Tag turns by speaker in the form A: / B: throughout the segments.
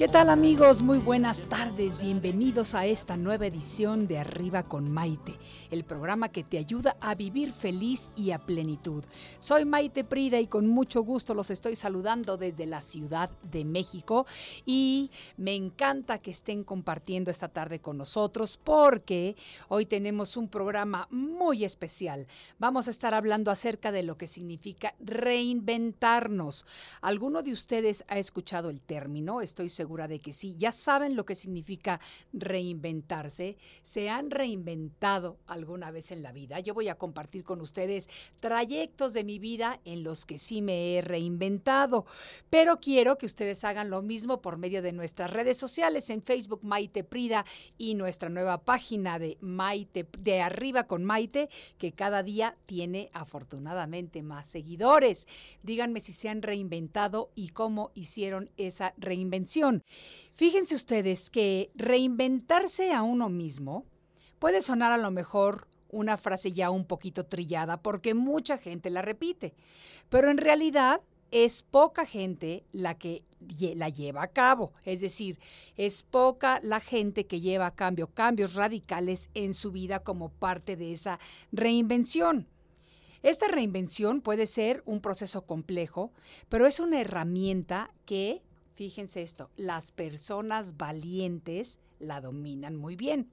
A: ¿Qué tal amigos? Muy buenas tardes. Bienvenidos a esta nueva edición de Arriba con Maite, el programa que te ayuda a vivir feliz y a plenitud. Soy Maite Prida y con mucho gusto los estoy saludando desde la Ciudad de México y me encanta que estén compartiendo esta tarde con nosotros porque hoy tenemos un programa muy especial. Vamos a estar hablando acerca de lo que significa reinventarnos. ¿Alguno de ustedes ha escuchado el término? Estoy seguro de que sí. Ya saben lo que significa reinventarse. ¿Se han reinventado alguna vez en la vida? Yo voy a compartir con ustedes trayectos de mi vida en los que sí me he reinventado. Pero quiero que ustedes hagan lo mismo por medio de nuestras redes sociales en Facebook Maite Prida y nuestra nueva página de Maite de Arriba con Maite que cada día tiene afortunadamente más seguidores. Díganme si se han reinventado y cómo hicieron esa reinvención. Fíjense ustedes que reinventarse a uno mismo puede sonar a lo mejor una frase ya un poquito trillada porque mucha gente la repite, pero en realidad es poca gente la que la lleva a cabo, es decir, es poca la gente que lleva a cambio cambios radicales en su vida como parte de esa reinvención. Esta reinvención puede ser un proceso complejo, pero es una herramienta que fíjense esto, las personas valientes la dominan muy bien.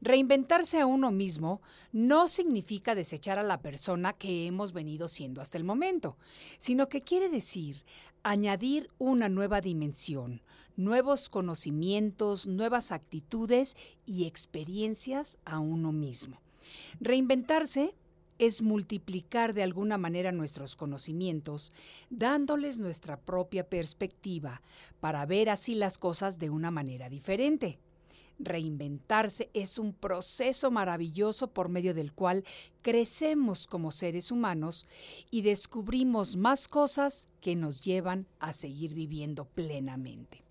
A: Reinventarse a uno mismo no significa desechar a la persona que hemos venido siendo hasta el momento, sino que quiere decir añadir una nueva dimensión, nuevos conocimientos, nuevas actitudes y experiencias a uno mismo. Reinventarse es multiplicar de alguna manera nuestros conocimientos, dándoles nuestra propia perspectiva para ver así las cosas de una manera diferente. Reinventarse es un proceso maravilloso por medio del cual crecemos como seres humanos y descubrimos más cosas que nos llevan a seguir viviendo plenamente.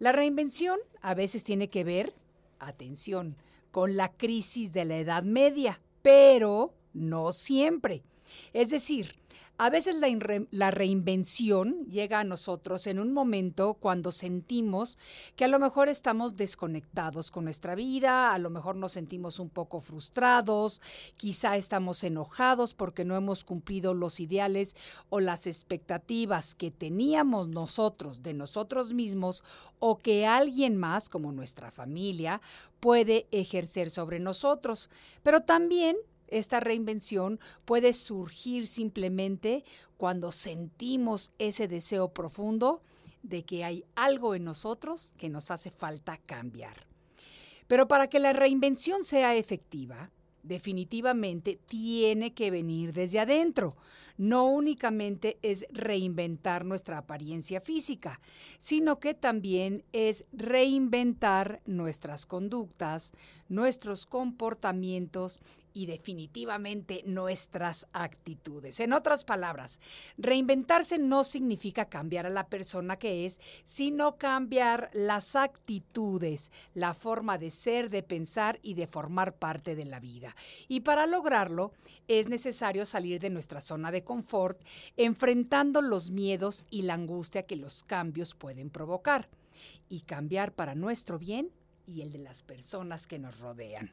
A: La reinvención a veces tiene que ver, atención, con la crisis de la Edad Media, pero no siempre. Es decir, a veces la, reinvención llega a nosotros en un momento cuando sentimos que a lo mejor estamos desconectados con nuestra vida, a lo mejor nos sentimos un poco frustrados, quizá estamos enojados porque no hemos cumplido los ideales o las expectativas que teníamos nosotros de nosotros mismos o que alguien más, como nuestra familia, puede ejercer sobre nosotros. Pero también esta reinvención puede surgir simplemente cuando sentimos ese deseo profundo de que hay algo en nosotros que nos hace falta cambiar. Pero para que la reinvención sea efectiva, definitivamente tiene que venir desde adentro. No únicamente es reinventar nuestra apariencia física, sino que también es reinventar nuestras conductas, nuestros comportamientos y definitivamente nuestras actitudes. En otras palabras, reinventarse no significa cambiar a la persona que es, sino cambiar las actitudes, la forma de ser, de pensar y de formar parte de la vida. Y para lograrlo es necesario salir de nuestra zona de confort, enfrentando los miedos y la angustia que los cambios pueden provocar, y cambiar para nuestro bien y el de las personas que nos rodean.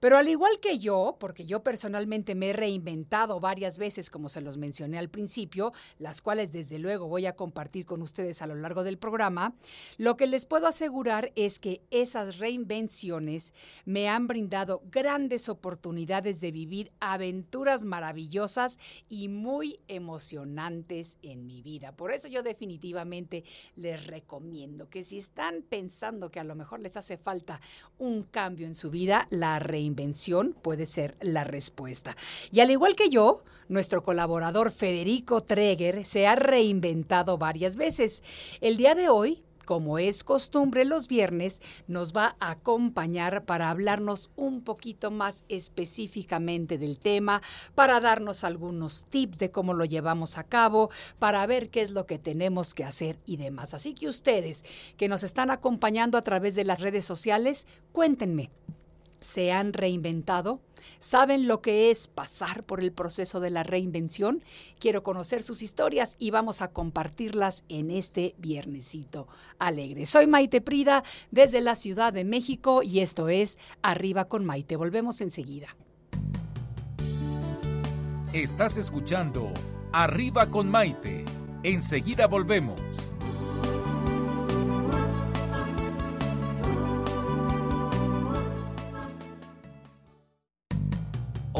A: Pero al igual que yo, porque yo personalmente me he reinventado varias veces, como se los mencioné al principio, las cuales desde luego voy a compartir con ustedes a lo largo del programa, lo que les puedo asegurar es que esas reinvenciones me han brindado grandes oportunidades de vivir aventuras maravillosas y muy emocionantes en mi vida. Por eso yo definitivamente les recomiendo que si están pensando que a lo mejor les hace falta un cambio en su vida, la la reinvención puede ser la respuesta. Y al igual que yo, nuestro colaborador Federico Treger se ha reinventado varias veces. El día de hoy como es costumbre los viernes, nos va a acompañar para hablarnos un poquito más específicamente del tema, para darnos algunos tips de cómo lo llevamos a cabo, para ver qué es lo que tenemos que hacer y demás. Así que ustedes que nos están acompañando a través de las redes sociales, cuéntenme, ¿se han reinventado? ¿Saben lo que es pasar por el proceso de la reinvención? Quiero conocer sus historias y vamos a compartirlas en este viernesito alegre. Soy Maite Prida desde la Ciudad de México y esto es Arriba con Maite. Volvemos enseguida.
B: Estás escuchando Arriba con Maite. Enseguida volvemos.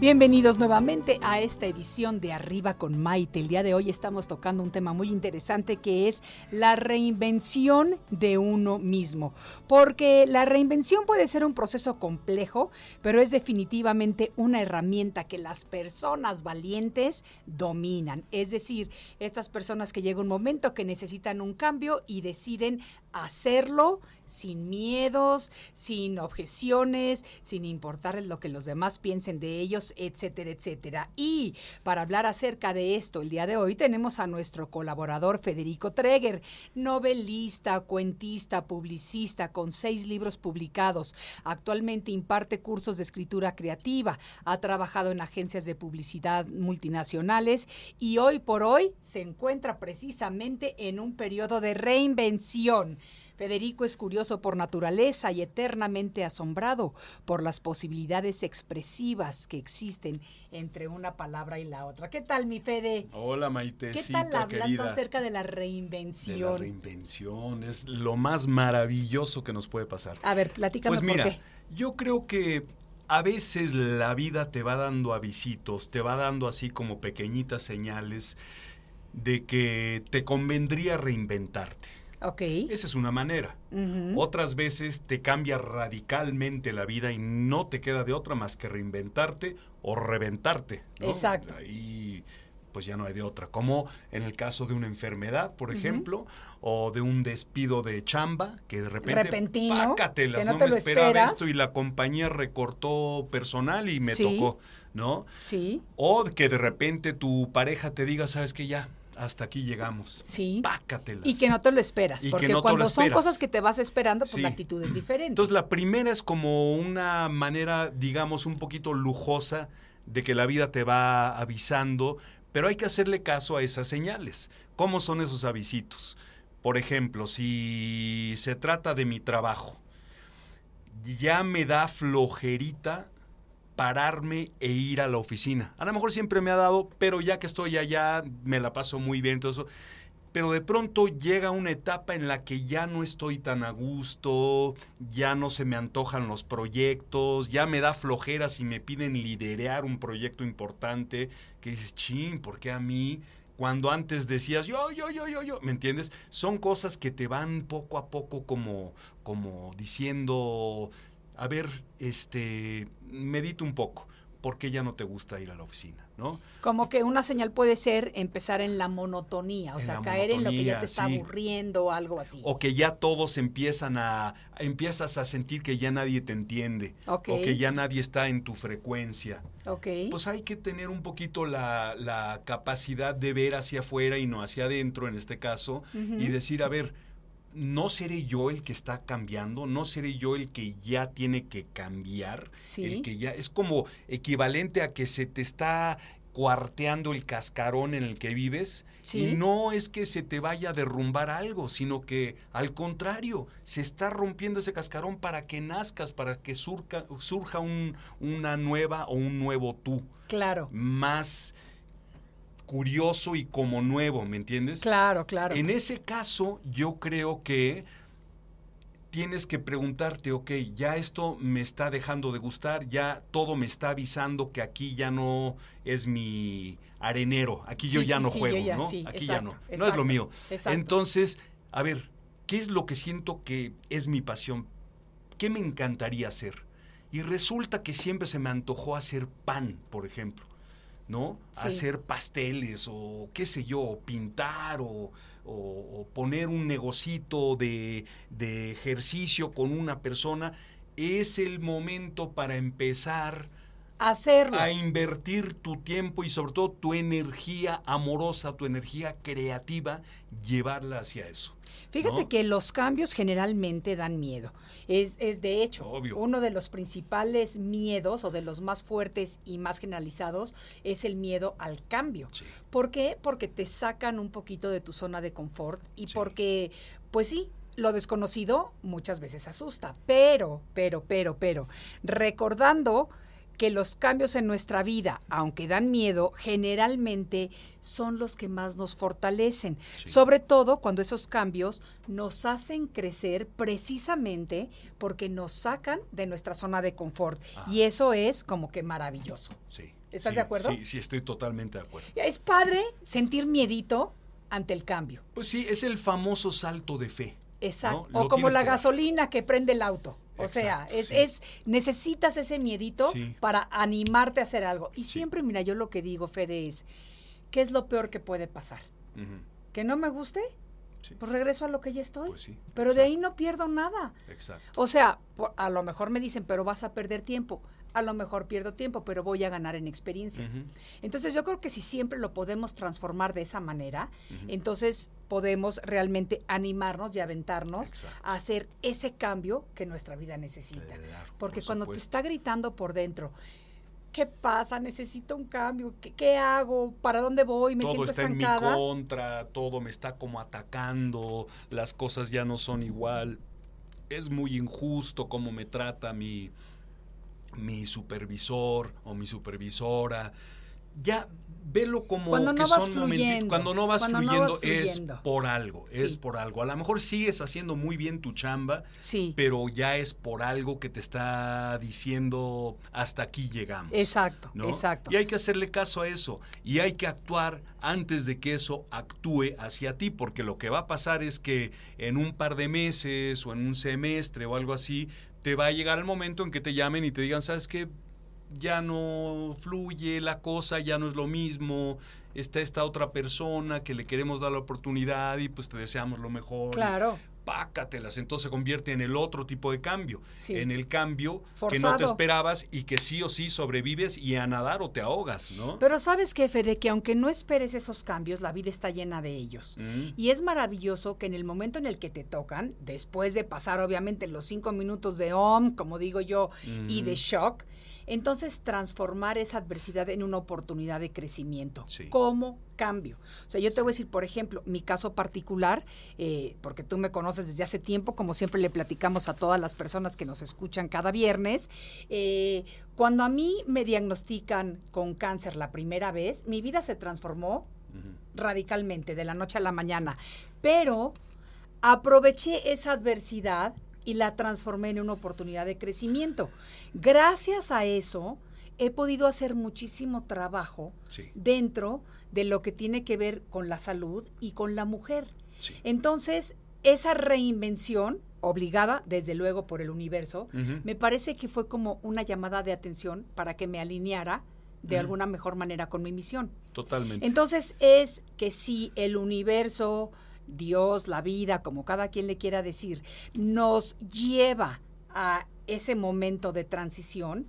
A: Bienvenidos nuevamente a esta edición de Arriba con Maite. El día de hoy estamos tocando un tema muy interesante que es la reinvención de uno mismo. Porque la reinvención puede ser un proceso complejo, pero es definitivamente una herramienta que las personas valientes dominan. Es decir, estas personas que llega un momento que necesitan un cambio y deciden hacerlo sin miedos, sin objeciones, sin importar lo que los demás piensen de ellos, etcétera, etcétera. Y para hablar acerca de esto el día de hoy tenemos a nuestro colaborador Federico Treger, novelista, cuentista, publicista, con seis libros publicados. Actualmente imparte cursos de escritura creativa, ha trabajado en agencias de publicidad multinacionales y hoy por hoy se encuentra precisamente en un periodo de reinvención. Federico es curioso por naturaleza y eternamente asombrado por las posibilidades expresivas que existen entre una palabra y la otra. ¿Qué tal, mi Fede?
C: Hola
A: ¿Qué
C: Maitecita
A: tal hablando
C: querida.
A: acerca de la
C: de la
A: reinvención?
C: reinvención es lo más maravilloso que nos puede pasar.
A: A ver, platícame
C: Pues
A: por
C: mira,
A: qué.
C: yo creo que a veces la vida te va dando avisitos, te va dando así como pequeñitas señales de que te convendría reinventarte.
A: Ok.
C: Esa es una manera. Otras veces te cambia radicalmente la vida y no te queda de otra más que reinventarte o reventarte. ¿no?
A: Exacto.
C: Ahí pues ya no hay de otra. Como en el caso de una enfermedad, por ejemplo, o de un despido de chamba que de repente
A: Repentino,
C: pácatelas,
A: que no
C: me
A: lo
C: esperaba
A: esperas.
C: esto y la compañía recortó personal y me
A: Sí.
C: tocó, ¿no?
A: Sí,
C: O que de repente tu pareja te diga, sabes que ya, hasta aquí llegamos.
A: sí.
C: Pácatelas.
A: Y que no te lo esperas,
C: Y
A: porque
C: no
A: cuando son
C: esperas.
A: cosas que te vas esperando, pues
C: Sí.
A: la actitud es diferente.
C: Entonces la primera es como una manera, digamos, un poquito lujosa de que la vida te va avisando, pero hay que hacerle caso a esas señales. ¿Cómo son esos avisitos? Por ejemplo, si se trata de mi trabajo, ya me da flojerita pararme e ir a la oficina. A lo mejor siempre me ha dado, pero ya que estoy allá, me la paso muy bien, todo eso. Pero de pronto llega una etapa en la que ya no estoy tan a gusto, ya no se me antojan los proyectos, ya me da flojera si me piden liderear un proyecto importante, que dices, chin, ¿por qué a mí? Cuando antes decías, yo, yo, yo, yo, yo, ¿me entiendes? Son cosas que te van poco a poco como, como diciendo, a ver, este, medita un poco, ¿por qué ya no te gusta ir a la oficina? ¿No?
A: Como que una señal puede ser empezar en la monotonía, o
C: En
A: sea, caer en lo que ya te está
C: sí.
A: aburriendo o algo así.
C: O que ya todos empiezan a, empiezas a sentir que ya nadie te entiende.
A: Ok.
C: O que ya nadie está en tu frecuencia.
A: ok.
C: Pues hay que tener un poquito la, la capacidad de ver hacia afuera y no hacia adentro, en este caso, y decir, a ver, no seré yo el que está cambiando, no seré yo el que ya tiene que cambiar,
A: Sí.
C: el que ya es como equivalente a que se te está cuarteando el cascarón en el que vives
A: Sí.
C: y no es que se te vaya a derrumbar algo, sino que al contrario, se está rompiendo ese cascarón para que nazcas, para que surca- surja un- una nueva o un nuevo tú,
A: Claro,
C: más curioso y como nuevo, ¿me entiendes?
A: claro, claro.
C: En ese caso, yo creo que tienes que preguntarte, ok, ya esto me está dejando de gustar, ya todo me está avisando que aquí ya no es mi arenero, aquí yo
A: Sí,
C: ya
A: sí,
C: no
A: sí,
C: juego,
A: ya,
C: ¿no?
A: sí,
C: aquí
A: exacto,
C: ya no, no es lo mío.
A: exacto.
C: Entonces, a ver, ¿qué es lo que siento que es mi pasión? ¿Qué me encantaría hacer? Y resulta que siempre se me antojó hacer pan, por ejemplo. ¿No?
A: Sí.
C: Hacer pasteles o qué sé yo, pintar o, o- o poner un negocito de, de ejercicio con una persona, es el momento para empezar
A: Hacerlo.
C: a invertir tu tiempo y sobre todo tu energía amorosa, tu energía creativa, llevarla hacia eso.
A: Fíjate
C: ¿no?
A: que los cambios generalmente dan miedo. Es, es de hecho
C: Obvio.
A: uno de los principales miedos o de los más fuertes y más generalizados es el miedo al cambio.
C: Sí.
A: ¿Por qué? Porque te sacan un poquito de tu zona de confort y
C: Sí.
A: porque, pues sí, lo desconocido muchas veces asusta. Pero, pero, pero, pero, recordando que los cambios en nuestra vida, aunque dan miedo, generalmente son los que más nos fortalecen.
C: Sí.
A: Sobre todo cuando esos cambios nos hacen crecer precisamente porque nos sacan de nuestra zona de confort.
C: Ajá.
A: Y eso es como que maravilloso.
C: Sí.
A: ¿Estás
C: Sí,
A: de acuerdo?
C: Sí, sí, estoy totalmente de acuerdo.
A: Es padre sentir miedito ante el cambio.
C: Pues sí, es el famoso salto de fe.
A: Exacto.
C: ¿no?
A: O como la
C: dar.
A: gasolina que prende el auto. O sea, es,
C: sí.
A: es necesitas ese miedito
C: Sí.
A: para animarte a hacer algo. Y
C: Sí.
A: siempre, mira, yo lo que digo, Fede, es, ¿qué es lo peor que puede pasar? ¿Que no me guste? Pues regreso a lo que ya estoy.
C: Pues
A: Pero de ahí no pierdo nada.
C: Exacto.
A: O sea, por- a lo mejor me dicen, pero vas a perder tiempo. A lo mejor pierdo tiempo, pero voy a ganar en experiencia. Entonces yo creo que si siempre lo podemos transformar de esa manera, entonces podemos realmente animarnos y aventarnos
C: Exacto.
A: a hacer ese cambio que nuestra vida necesita.
C: Claro,
A: Porque
C: por
A: cuando te está gritando por dentro, ¿qué pasa? Necesito un cambio. ¿Qué, qué hago? ¿Para dónde voy? Me
C: todo
A: siento
C: está en mi contra, todo me está como atacando, las cosas ya no son igual. Es muy injusto cómo me trata mi, mi supervisor o mi supervisora. Ya velo como
A: Cuando
C: que
A: no vas
C: son momentitos-
A: fluyendo,
C: Cuando no vas
A: cuando no
C: fluyendo,
A: vas
C: es
A: fluyendo.
C: por algo, es por algo. A lo mejor sigues haciendo muy bien tu chamba,
A: Sí,
C: pero ya es por algo que te está diciendo hasta aquí llegamos.
A: exacto,
C: ¿no?
A: exacto.
C: Y hay que hacerle caso a eso. Y hay que actuar antes de que eso actúe hacia ti, porque lo que va a pasar es que en un par de meses o en un semestre o algo así, te va a llegar el momento en que te llamen y te digan, ¿sabes qué? Ya no fluye la cosa, ya no es lo mismo, está esta otra persona que le queremos dar la oportunidad y pues te deseamos lo mejor.
A: Claro,
C: pácatelas, entonces se convierte en el otro tipo de cambio,
A: Sí.
C: en el cambio que no te esperabas y que sí o sí sobrevives y a nadar o te ahogas, ¿no?
A: pero sabes qué, Fede, que aunque no esperes esos cambios, la vida está llena de ellos.
C: Mm,
A: Y es maravilloso que en el momento en el que te tocan, después de pasar obviamente los cinco minutos de OM, como digo yo, y de
C: Ujú.
A: shock, entonces transformar esa adversidad en una oportunidad de crecimiento.
C: Sí.
A: ¿Cómo cambio? O sea, yo te voy a decir, por ejemplo, mi caso particular, eh, porque tú me conoces desde hace tiempo, como siempre le platicamos a todas las personas que nos escuchan cada viernes, eh, cuando a mí me diagnostican con cáncer la primera vez, mi vida se transformó radicalmente de la noche a la mañana, pero aproveché esa adversidad y la transformé en una oportunidad de crecimiento. Gracias a eso he podido hacer muchísimo trabajo
C: Sí,
A: dentro de lo que tiene que ver con la salud y con la mujer.
C: sí.
A: Entonces, esa reinvención, obligada desde luego por el universo, me parece que fue como una llamada de atención para que me alineara de alguna mejor manera con mi misión.
C: Totalmente.
A: Entonces es que si el universo, Dios, la vida, como cada quien le quiera decir, nos lleva a ese momento de transición,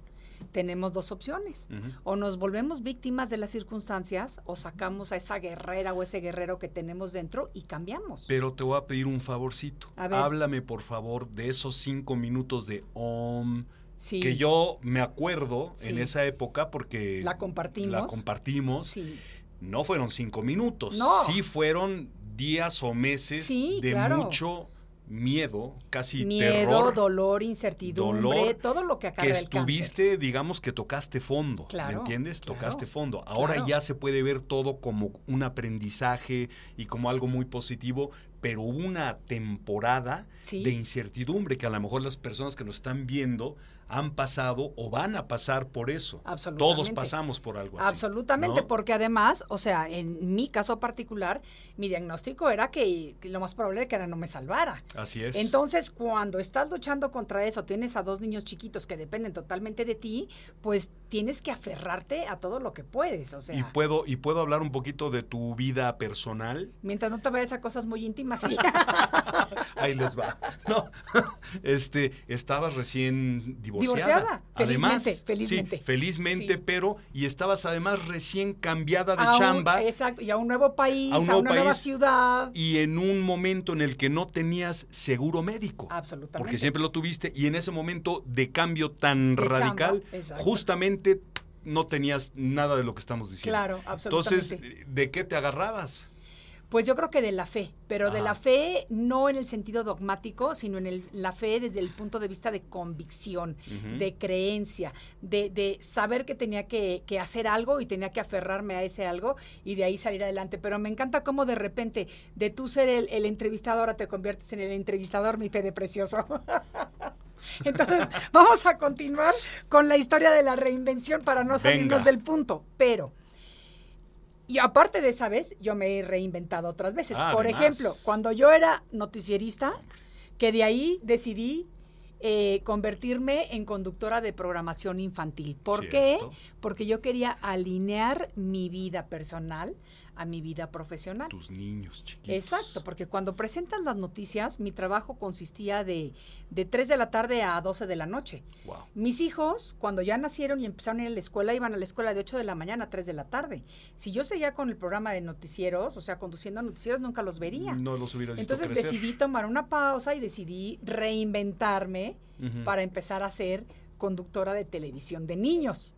A: tenemos dos opciones. O nos volvemos víctimas de las circunstancias o sacamos a esa guerrera o ese guerrero que tenemos dentro y cambiamos.
C: Pero te voy a pedir un favorcito.
A: A ver.
C: Háblame, por favor, de esos cinco minutos de OM.
A: sí,
C: Que yo me acuerdo en esa época porque
A: la compartimos.
C: la compartimos.
A: Sí,
C: No fueron cinco minutos.
A: No.
C: Sí fueron días o meses
A: Sí,
C: de
A: claro.
C: mucho miedo, casi
A: miedo,
C: terror.
A: dolor, incertidumbre,
C: dolor,
A: todo lo que
C: que
A: acarrea el cáncer.
C: estuviste, digamos que tocaste fondo,
A: Claro,
C: ¿me entiendes?
A: claro,
C: tocaste fondo. Ahora
A: claro.
C: ya se puede ver todo como un aprendizaje y como algo muy positivo, pero hubo una temporada
A: Sí.
C: de incertidumbre que a lo mejor las personas que nos están viendo han pasado o van a pasar por eso.
A: Absolutamente.
C: Todos pasamos por algo así.
A: Absolutamente,
C: ¿no?
A: porque además, o sea, en mi caso particular, mi diagnóstico era que, lo más probable era que no me salvara.
C: Así es.
A: Entonces, cuando estás luchando contra eso, tienes a dos niños chiquitos que dependen totalmente de ti, pues tienes que aferrarte a todo lo que puedes, o sea,
C: y puedo y puedo hablar un poquito de tu vida personal.
A: mientras no te vayas a cosas muy íntimas, sí.
C: Ahí les va. No, este, estabas recién divorciada.
A: Divorciada,
C: Además,
A: felizmente, felizmente.
C: Sí, felizmente,
A: Sí.
C: pero y estabas además recién cambiada de
A: A un-
C: chamba
A: exacto, y a un nuevo país,
C: A
A: a,
C: un nuevo
A: una nueva ciudad.
C: y en un momento en el que no tenías seguro médico.
A: Absolutamente.
C: Porque siempre lo tuviste y en ese momento de cambio tan
A: De
C: radical,
A: chamba,
C: justamente no tenías nada de lo que estamos diciendo.
A: Claro, absolutamente.
C: Entonces, ¿de qué te agarrabas?
A: Pues yo creo que de la fe, pero de la fe no en el sentido dogmático, sino en el- la fe desde el punto de vista de convicción, de creencia, de, de saber que tenía que, que hacer algo y tenía que aferrarme a ese algo y de ahí salir adelante. Pero me encanta cómo de repente de tú ser el, el entrevistado ahora te conviertes en el entrevistador, mi Fede precioso. Entonces, vamos a continuar con la historia de la reinvención para no salirnos
C: Venga.
A: del punto. Pero, y aparte de esa vez, yo me he reinventado otras veces.
C: Ah,
A: Por
C: además.
A: ejemplo, cuando yo era noticierista, que de ahí decidí eh, convertirme en conductora de programación infantil. ¿Por qué? Porque yo quería alinear mi vida personal a mi vida profesional.
C: Tus niños chiquitos.
A: Exacto, porque cuando presentas las noticias, mi trabajo consistía de, de 3 de la tarde a 12 de la noche.
C: Wow.
A: Mis hijos, cuando ya nacieron y empezaron a ir a la escuela, iban a la escuela de 8 de la mañana a 3 de la tarde. Si yo seguía con el programa de noticieros, o sea, conduciendo noticieros, nunca los vería.
C: No los hubieras visto
A: Entonces
C: crecer.
A: decidí tomar una pausa y decidí reinventarme para empezar a ser conductora de televisión de niños.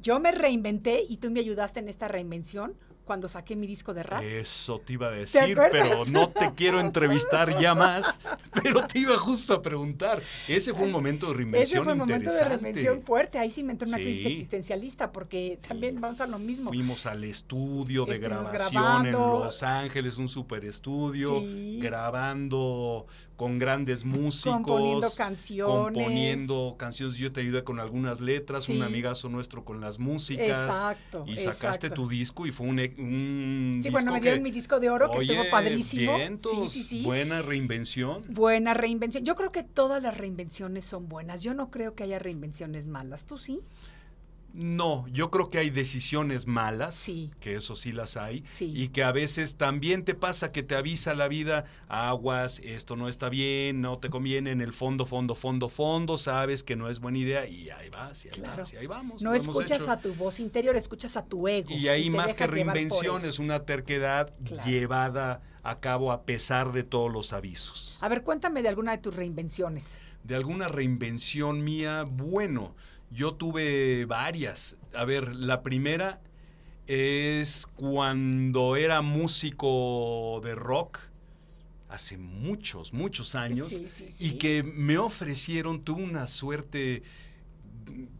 A: Yo me reinventé y tú me ayudaste en esta reinvención cuando saqué mi disco de rap.
C: Eso te iba a decir, pero no te quiero entrevistar ya más. Pero te iba justo a preguntar. Ese fue un momento de
A: Ese
C: reinvención
A: fue un momento de reinvención fuerte. Ahí sí me entró una
C: Sí.
A: crisis existencialista porque también vamos a lo mismo.
C: Fuimos al estudio de
A: Estuvimos
C: grabación
A: grabando.
C: en Los Ángeles, un super estudio,
A: Sí.
C: grabando con grandes músicos.
A: Componiendo canciones.
C: Componiendo canciones. Yo te ayudé con algunas letras, un
A: Sí.
C: amigazo nuestro con las músicas.
A: Exacto.
C: Y sacaste
A: exacto.
C: tu disco y fue un, e- un
A: Sí, bueno,
C: disco
A: me dieron
C: que-
A: mi disco de oro, que estuvo
C: Oye,
A: padrísimo.
C: vientos,
A: sí, sí, sí.
C: Buena reinvención.
A: Buena reinvención. Yo creo que todas las reinvenciones son buenas. Yo no creo que haya reinvenciones malas. ¿Tú sí?
C: No, yo creo que hay decisiones malas,
A: Sí.
C: que eso sí las hay,
A: Sí.
C: y que a veces también te pasa que te avisa la vida, aguas, esto no está bien, no te conviene, en el fondo, fondo, fondo, fondo, sabes que no es buena idea, y ahí vas, y ahí
A: Claro.
C: vas, y ahí vamos.
A: No escuchas a tu voz interior, escuchas a tu ego.
C: Y ahí más que reinvención es una terquedad
A: Claro.
C: llevada a cabo a pesar de todos los avisos.
A: A ver, cuéntame de alguna de tus reinvenciones.
C: De alguna reinvención mía, bueno, yo tuve varias. A ver, la primera es cuando era músico de rock, hace muchos, muchos años,
A: Sí, sí,
C: y
A: sí.
C: que me ofrecieron, tuve una suerte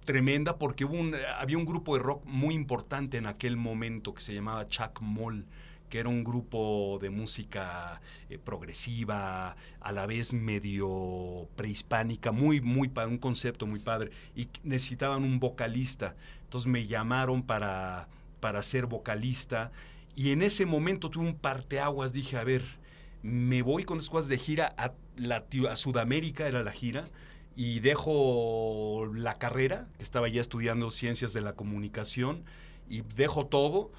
C: tremenda porque hubo un- había un grupo de rock muy importante en aquel momento que se llamaba Chuck Moll que era un grupo de música eh, progresiva, a la vez medio prehispánica, muy, muy, un concepto muy padre, y necesitaban un vocalista. Entonces me llamaron para, para ser vocalista, y en ese momento tuve un parteaguas, dije, a ver, me voy con esas cosas de gira a, a Sudamérica, era la gira, y dejo la carrera, que estaba ya estudiando ciencias de la comunicación, y dejo todo,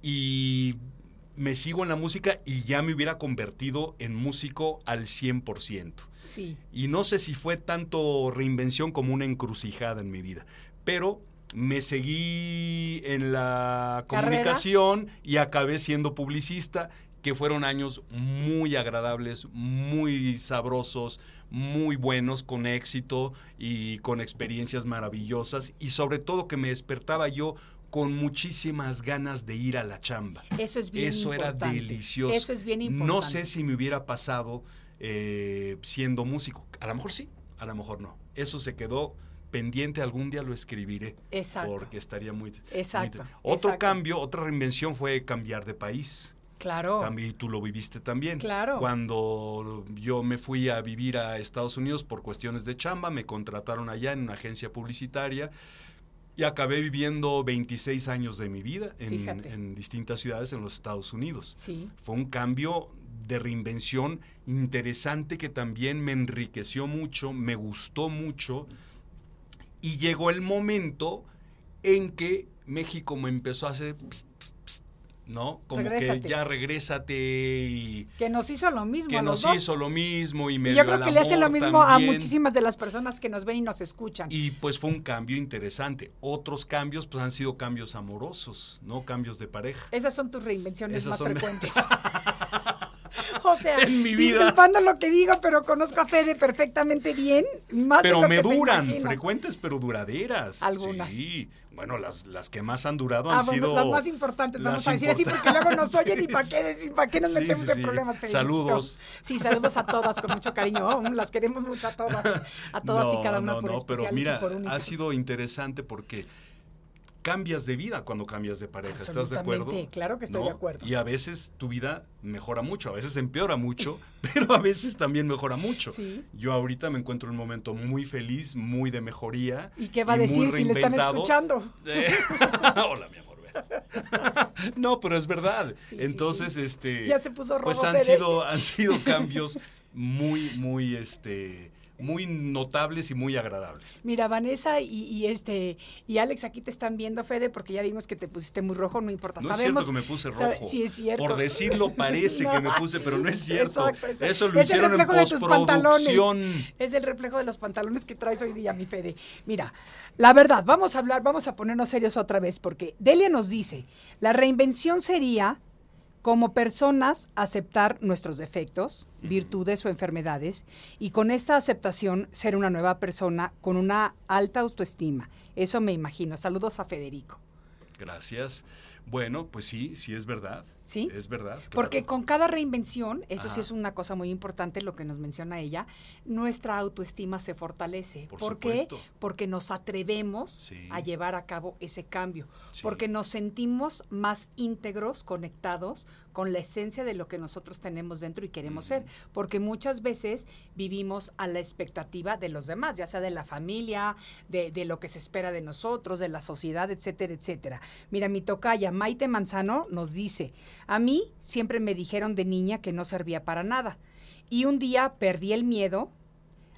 C: y me sigo en la música y ya me hubiera convertido en músico al 100%.
A: Sí.
C: Y no sé si fue tanto reinvención como una encrucijada en mi vida. pero me seguí en la
A: ¿Carrera?
C: comunicación y acabé siendo publicista, que fueron años muy agradables, muy sabrosos, muy buenos, con éxito y con experiencias maravillosas y sobre todo que me despertaba yo con muchísimas ganas de ir a la chamba.
A: Eso es bien
C: Eso era
A: importante.
C: delicioso.
A: Eso es bien importante.
C: No sé si me hubiera pasado eh, siendo músico. A lo mejor sí, a lo mejor no. Eso se quedó pendiente, algún día lo escribiré.
A: Exacto.
C: Porque estaría muy...
A: Exacto,
C: muy- Otro
A: exacto.
C: cambio, otra reinvención fue cambiar de país.
A: Claro.
C: También tú lo viviste también.
A: Claro.
C: Cuando yo me fui a vivir a Estados Unidos por cuestiones de chamba, me contrataron allá en una agencia publicitaria y acabé viviendo 26 años de mi vida en, distintas ciudades en los Estados Unidos.
A: Sí.
C: Fue un cambio de reinvención interesante que también me enriqueció mucho, me gustó mucho y llegó el momento en que México me empezó a hacer, pst, pst, pst, ¿no? Como
A: Regrésate.
C: que ya regrésate y
A: Que nos hizo lo mismo.
C: que
A: a los
C: nos
A: dos.
C: hizo lo mismo y me
A: yo creo que le hace lo mismo a muchísimas de las personas que nos ven y nos escuchan.
C: Y pues fue un cambio interesante. Otros cambios pues han sido cambios amorosos, no cambios de pareja.
A: Esas son tus reinvenciones
C: Esas
A: más
C: son-
A: frecuentes. o sea,
C: En mi vida.
A: disculpando lo que digo, pero conozco a Fede perfectamente bien. Más de
C: Pero
A: lo
C: me
A: que
C: duran, frecuentes pero duraderas.
A: Algunas.
C: Sí, bueno, las, las que más han durado
A: Ah,
C: han sido...
A: las más importantes, vamos a decir así, porque luego nos oyen y para qué, para qué nos
C: Sí,
A: metemos
C: sí,
A: en problemas.
C: Saludos.
A: Sí, saludos a todas con mucho cariño. Oh, las queremos mucho a todas. A todas y cada una
C: no,
A: por
C: no, pero
A: especiales y
C: mira, ha sido interesante porque cambias de vida cuando cambias de pareja, ¿estás de acuerdo?
A: claro que estoy de acuerdo.
C: Y a veces tu vida mejora mucho, a veces empeora mucho, pero a veces también mejora mucho.
A: Sí.
C: Yo ahorita me encuentro en un momento muy feliz, muy de mejoría.
A: ¿Y qué va a decir si le están escuchando?
C: Eh, Hola, mi amor. no, pero es verdad.
A: Sí,
C: Entonces,
A: sí.
C: este
A: Ya se puso
C: pues han sido han sido cambios muy muy este muy notables y muy agradables.
A: Mira, Vanessa y, y este y Alex aquí te están viendo, Fede, porque ya vimos que te pusiste muy rojo, no importa.
C: No es
A: Sabemos,
C: cierto que me puse rojo.
A: sí, es cierto.
C: Por decirlo parece que me puse, pero no es cierto.
A: Exacto, exacto.
C: Eso lo
A: Es el
C: hicieron en
A: reflejo de tus
C: postproducción.
A: Es el reflejo de los pantalones que traes hoy día, mi Fede. Mira, la verdad, vamos a hablar, vamos a ponernos serios otra vez, porque Delia nos dice, la reinvención sería como personas aceptar nuestros defectos, virtudes o enfermedades y con esta aceptación ser una nueva persona con una alta autoestima. Eso me imagino. Saludos a Federico.
C: Gracias. Bueno, pues sí, sí es verdad.
A: ¿Sí?
C: Es verdad. claro.
A: Porque con cada reinvención, eso sí es una cosa muy importante, lo que nos menciona ella, nuestra autoestima se fortalece.
C: Por
A: qué?
C: supuesto.
A: Porque nos atrevemos
C: Sí.
A: a llevar a cabo ese cambio.
C: Sí.
A: Porque nos sentimos más íntegros, conectados con la esencia de lo que nosotros tenemos dentro y queremos ser. Porque muchas veces vivimos a la expectativa de los demás, ya sea de la familia, de, de lo que se espera de nosotros, de la sociedad, etcétera, etcétera. Mira, mi tocaya Maite Manzano nos dice, a mí siempre me dijeron de niña que no servía para nada. Y un día perdí el miedo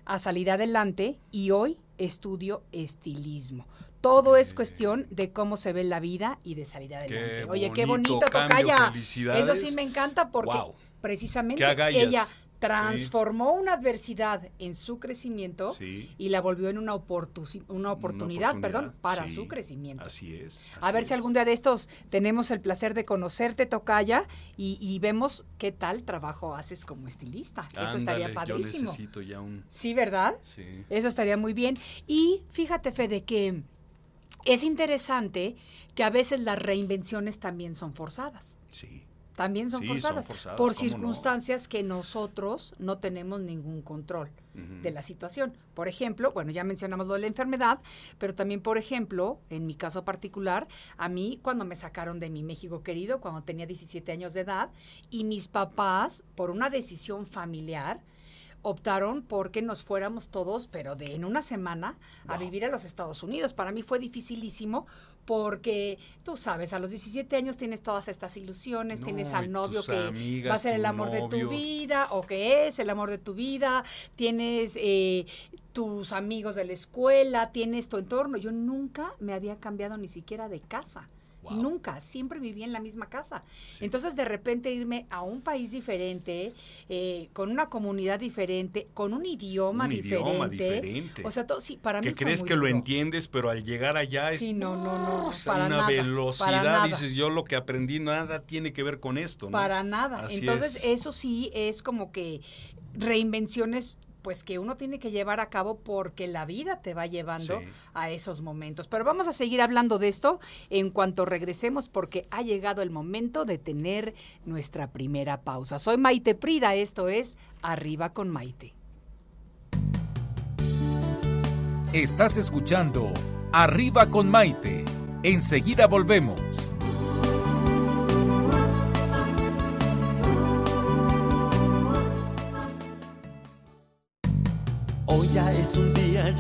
A: a salir adelante y hoy estudio estilismo. Todo es cuestión de cómo se ve la vida y de salir adelante. Oye, qué
C: bonito cambio,
A: tocaya. Eso sí me encanta porque precisamente ella transformó una adversidad en su crecimiento
C: Sí.
A: y la volvió en una, oportu- una oportunidad, perdón, para
C: sí,
A: su crecimiento.
C: Así es.
A: A ver si algún día de estos tenemos el placer de conocerte, Tocaya, y, y vemos qué tal trabajo haces como estilista. Eso estaría padrísimo.
C: Yo necesito ya un...
A: Sí, ¿verdad?
C: Sí.
A: Eso estaría muy bien. Y fíjate, Fede, que es interesante que a veces las reinvenciones también son forzadas.
C: Sí.
A: También son,
C: Sí, son
A: forzadas, por circunstancias que nosotros no tenemos ningún control de la situación. Por ejemplo, bueno, ya mencionamos lo de la enfermedad, pero también, por ejemplo, en mi caso particular, a mí cuando me sacaron de mi México querido, cuando tenía 17 años de edad, y mis papás, por una decisión familiar, optaron porque nos fuéramos todos, pero de en una semana, a vivir a los Estados Unidos. Para mí fue dificilísimo porque, tú sabes, a los 17 años tienes todas estas ilusiones,
C: No,
A: tienes al novio que va a ser el amor de tu vida o que es el amor de tu vida, tienes eh, tus amigos de la escuela, tienes tu entorno. Yo nunca me había cambiado ni siquiera de casa.
C: Wow.
A: Nunca, siempre viví en la misma casa. Entonces, de repente irme a un país diferente, eh, con una comunidad diferente, con un idioma
C: Un
A: diferente.
C: idioma diferente.
A: O sea, todo, sí, para mí
C: que crees que lo entiendes, pero al llegar allá es
A: Sí, no, no, no,
C: o sea,
A: para
C: una
A: nada,
C: velocidad. Dices, yo lo que aprendí nada tiene que ver con esto. ¿no?
A: Para nada.
C: Así
A: Entonces,
C: es.
A: eso sí es como que reinvenciones pues que uno tiene que llevar a cabo porque la vida te va llevando
C: Sí.
A: a esos momentos. Pero vamos a seguir hablando de esto en cuanto regresemos porque ha llegado el momento de tener nuestra primera pausa. Soy Maite Prida, esto es Arriba con Maite.
B: Estás escuchando Arriba con Maite. Enseguida volvemos.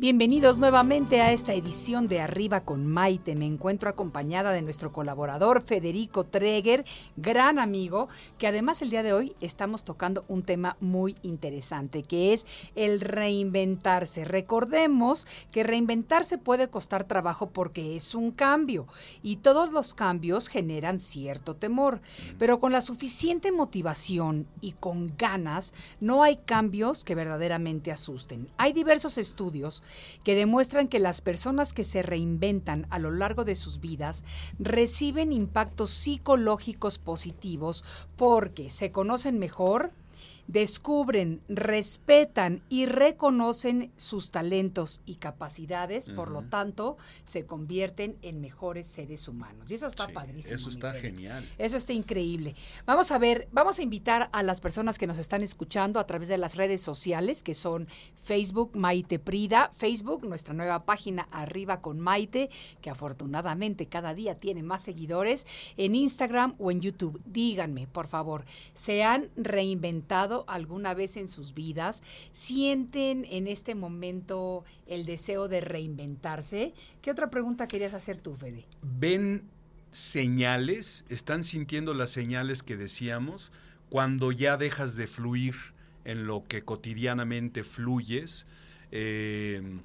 A: Bienvenidos nuevamente a esta edición de Arriba con Maite. Me encuentro acompañada de nuestro colaborador Federico Treger, gran amigo, que además el día de hoy estamos tocando un tema muy interesante, que es el reinventarse. Recordemos que reinventarse puede costar trabajo porque es un cambio y todos los cambios generan cierto temor, pero con la suficiente motivación y con ganas no hay cambios que verdaderamente asusten. Hay diversos estudios que demuestran que las personas que se reinventan a lo largo de sus vidas reciben impactos psicológicos positivos porque se conocen mejor, descubren, respetan y reconocen sus talentos y capacidades, por lo tanto, se convierten en mejores seres humanos. Y eso está
C: Sí,
A: padrísimo.
C: Eso está genial.
A: Eso está increíble. Vamos a ver, vamos a invitar a las personas que nos están escuchando a través de las redes sociales, que son Facebook Maite Prida, Facebook, nuestra nueva página Arriba con Maite, que afortunadamente cada día tiene más seguidores, en Instagram o en YouTube. Díganme, por favor, ¿se han reinventado alguna vez en sus vidas? ¿Sienten en este momento el deseo de reinventarse? ¿Qué otra pregunta querías hacer tú, Fede?
C: ven señales, están sintiendo las señales que decíamos cuando ya dejas de fluir en lo que cotidianamente fluyes. Eh,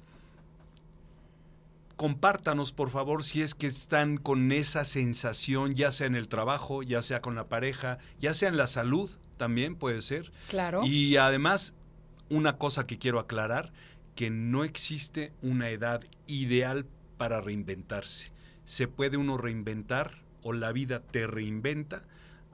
C: compártanos, por favor, si es que están con esa sensación, ya sea en el trabajo, ya sea con la pareja, ya sea en la salud, también puede ser.
A: Claro.
C: Y además, una cosa que quiero aclarar, que no existe una edad ideal para reinventarse. Se puede uno reinventar o la vida te reinventa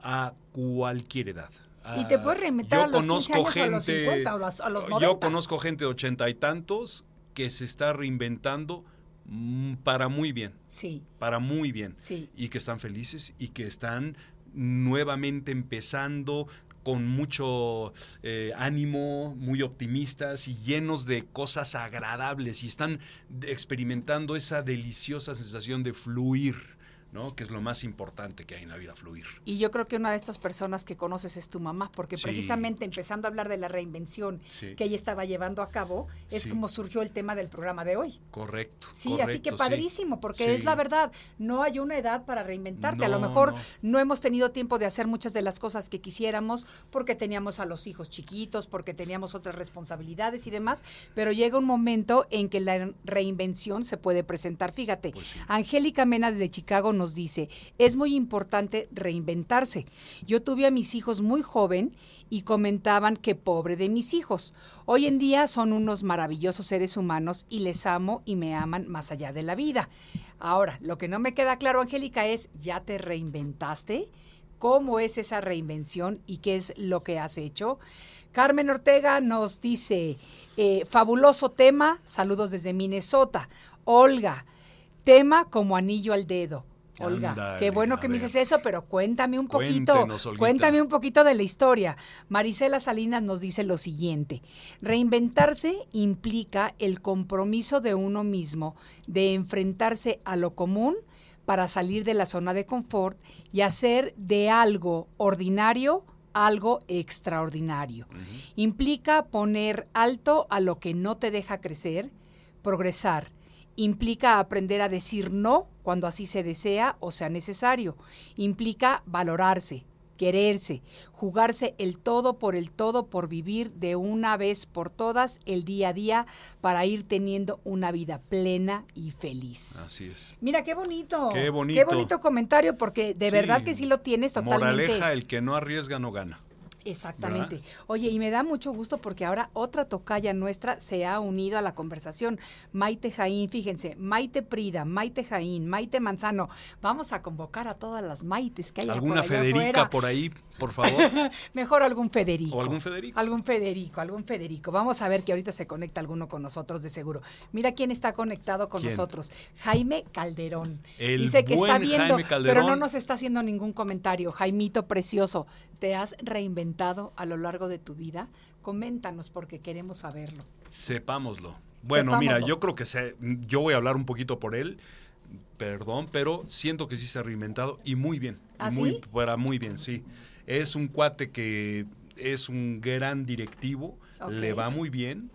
C: a cualquier edad.
A: Y te puedes reinventar
C: yo
A: a los 15
C: conozco
A: años o a los
C: gente-
A: 50 o los- a los
C: Yo
A: 90.
C: conozco gente de ochenta y tantos que se está reinventando mm, para muy bien,
A: Sí,
C: para muy bien
A: sí.
C: y que están felices y que están nuevamente empezando con mucho eh, ánimo, muy optimistas y llenos de cosas agradables y están experimentando esa deliciosa sensación de fluir, ¿no? Que es lo más importante que hay en la vida, fluir.
A: Y yo creo que una de estas personas que conoces es tu mamá, porque
C: Sí.
A: precisamente empezando a hablar de la reinvención
C: Sí.
A: que ella estaba llevando a cabo, es
C: Sí.
A: como surgió el tema del programa de hoy.
C: Correcto.
A: Sí,
C: correcto,
A: así que padrísimo, porque es la verdad, no hay una edad para reinventarte. a lo mejor
C: no.
A: no. hemos tenido tiempo de hacer muchas de las cosas que quisiéramos porque teníamos a los hijos chiquitos, porque teníamos otras responsabilidades y demás, pero llega un momento en que la reinvención se puede presentar. Fíjate,
C: Pues.
A: Angélica Mena de Chicago nos dice, es muy importante reinventarse. Yo tuve a mis hijos muy joven y comentaban que pobre de mis hijos. Hoy en día son unos maravillosos seres humanos y les amo y me aman más allá de la vida. Ahora, lo que no me queda claro, Angélica, es, ¿ya te reinventaste? ¿Cómo es esa reinvención y qué es lo que has hecho? Carmen Ortega nos dice, eh, fabuloso tema, saludos desde Minnesota. Olga, tema como anillo al dedo. Olga. Qué bueno que me dices eso, pero cuéntame un poquito. Cuéntame un poquito de la historia. Marisela Salinas nos dice lo siguiente: reinventarse implica el compromiso de uno mismo de enfrentarse a lo común para salir de la zona de confort y hacer de algo ordinario algo extraordinario. Implica poner alto a lo que no te deja crecer, progresar. Implica aprender a decir no cuando así se desea o sea necesario. Implica valorarse, quererse, jugarse el todo por el todo por vivir de una vez por todas el día a día para ir teniendo una vida plena y feliz.
C: Así es.
A: Mira, qué bonito.
C: Qué bonito.
A: Qué bonito comentario, porque de
C: Sí.
A: verdad que sí lo tienes totalmente.
C: Moraleja, el que no arriesga no gana.
A: Exactamente. Oye, y me da mucho gusto porque ahora otra tocaya nuestra se ha unido a la conversación. Maite Jaín, fíjense, Maite Prida, Maite Jaín, Maite Manzano. Vamos a convocar a todas las Maites que hay
C: ¿Alguna
A: por
C: Federica
A: afuera.
C: por ahí, por favor?
A: Mejor algún Federico.
C: ¿O algún Federico?
A: Algún Federico, algún Federico. Vamos a ver que ahorita se conecta alguno con nosotros de seguro. Mira quién está conectado con
C: ¿Quién?
A: nosotros. Jaime Calderón.
C: El
A: Dice que está viendo,
C: Jaime
A: pero no nos está haciendo ningún comentario. Jaimito precioso, ¿te has reinventado a lo largo de tu vida? Coméntanos porque queremos saberlo.
C: Sepámoslo. Bueno, mira, yo creo que se, yo voy a hablar un poquito por él, perdón, pero siento que sí se ha reinventado y muy bien.
A: ¿Ah,
C: muy,
A: sí?
C: Para muy bien, sí. Es un cuate que es un gran directivo, le va muy bien.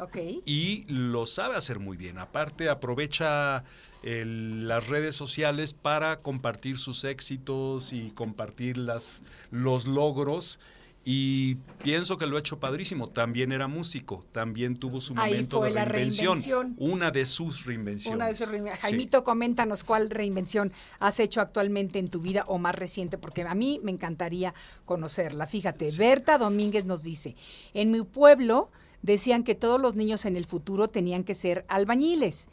C: Y lo sabe hacer muy bien. Aparte, aprovecha el- las redes sociales para compartir sus éxitos y compartir las, los logros. Y pienso que lo ha hecho padrísimo. También era músico, también tuvo su
A: Ahí
C: momento
A: fue
C: de
A: la
C: reinvención.
A: reinvención.
C: Una de sus reinvenciones.
A: Una de sus reinven-
C: Sí.
A: Jaimito, coméntanos cuál reinvención has hecho actualmente en tu vida o más reciente, porque a mí me encantaría conocerla. Fíjate, Berta Domínguez nos dice, en mi pueblo decían que todos los niños en el futuro tenían que ser albañiles